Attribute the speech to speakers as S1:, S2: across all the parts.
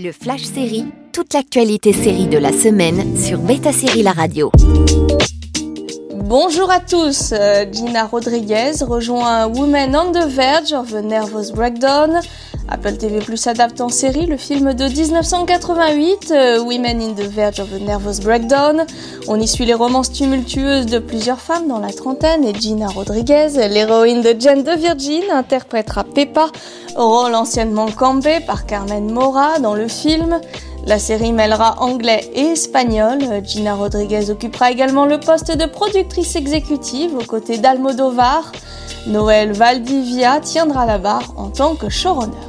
S1: Le Flash Série, toute l'actualité série de la semaine sur Beta Série La Radio.
S2: Bonjour à tous, euh, Gina Rodriguez rejoint Women on the Verge of a Nervous Breakdown. Apple TV Plus adapte en série le film de 1988, euh, Women in the Verge of a Nervous Breakdown. On y suit les romances tumultueuses de plusieurs femmes dans la trentaine et Gina Rodriguez, l'héroïne de Jane de Virgin, interprétera Peppa, rôle anciennement campé par Carmen Mora dans le film. La série mêlera anglais et espagnol. Gina Rodriguez occupera également le poste de productrice exécutive aux côtés d'Almodovar. Noël Valdivia tiendra la barre en tant que showrunner.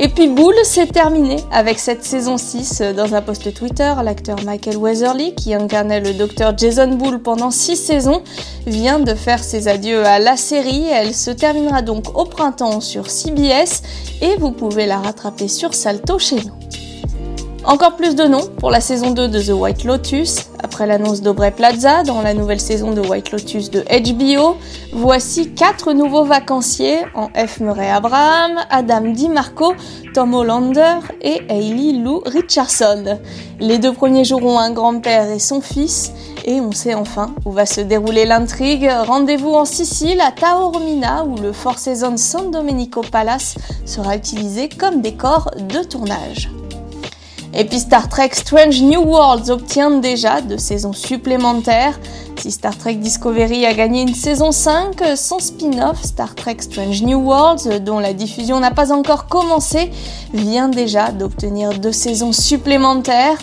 S2: Et puis Boule, c'est terminé avec cette saison 6. Dans un post Twitter, l'acteur Michael Weatherly, qui incarnait le docteur Jason Boule pendant 6 saisons, vient de faire ses adieux à la série. Elle se terminera donc au printemps sur CBS et vous pouvez la rattraper sur Salto chez nous. Encore plus de noms pour la saison 2 de The White Lotus. Après l'annonce d'Aubrey Plaza dans la nouvelle saison de White Lotus de HBO, voici quatre nouveaux vacanciers en F. Murray Abraham, Adam DiMarco, Tom Hollander et Hailey Lou Richardson. Les deux premiers joueront un grand-père et son fils, et on sait enfin où va se dérouler l'intrigue. Rendez-vous en Sicile, à Taormina, où le Four Seasons San Domenico Palace sera utilisé comme décor de tournage. Et puis Star Trek Strange New Worlds obtient déjà deux saisons supplémentaires. Si Star Trek Discovery a gagné une saison 5, son spin-off Star Trek Strange New Worlds, dont la diffusion n'a pas encore commencé, vient déjà d'obtenir deux saisons supplémentaires.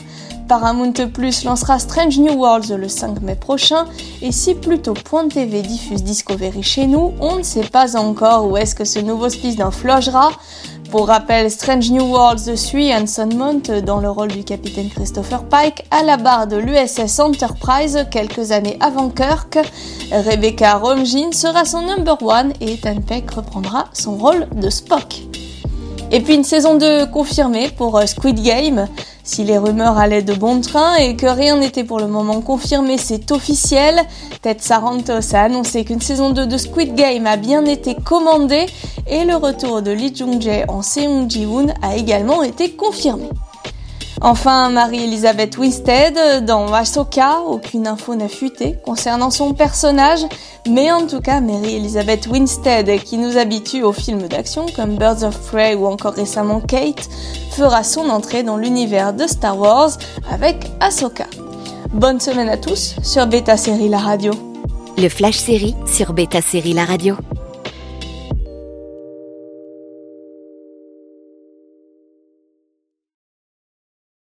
S2: Paramount Plus lancera Strange New Worlds le 5 mai prochain et si plutôt Point TV diffuse Discovery chez nous, on ne sait pas encore où est-ce que ce nouveau spin-off logera. Pour rappel, Strange New Worlds suit Anson Mount dans le rôle du capitaine Christopher Pike à la barre de l'USS Enterprise quelques années avant Kirk. Rebecca Romijn sera son number one et Ethan Peck reprendra son rôle de Spock. Et puis une saison 2 confirmée pour euh, Squid Game. Si les rumeurs allaient de bon train et que rien n'était pour le moment confirmé, c'est officiel. Ted Sarantos a annoncé qu'une saison 2 de Squid Game a bien été commandée et le retour de Lee Jung-jae en Seung Ji-woon a également été confirmé. Enfin, Marie-Elisabeth Winstead dans Ahsoka, aucune info n'a fuité concernant son personnage, mais en tout cas, Marie-Elisabeth Winstead, qui nous habitue aux films d'action comme Birds of Prey ou encore récemment Kate, fera son entrée dans l'univers de Star Wars avec Ahsoka. Bonne semaine à tous sur Beta Série La Radio.
S1: Le Flash Série sur Beta Série La Radio.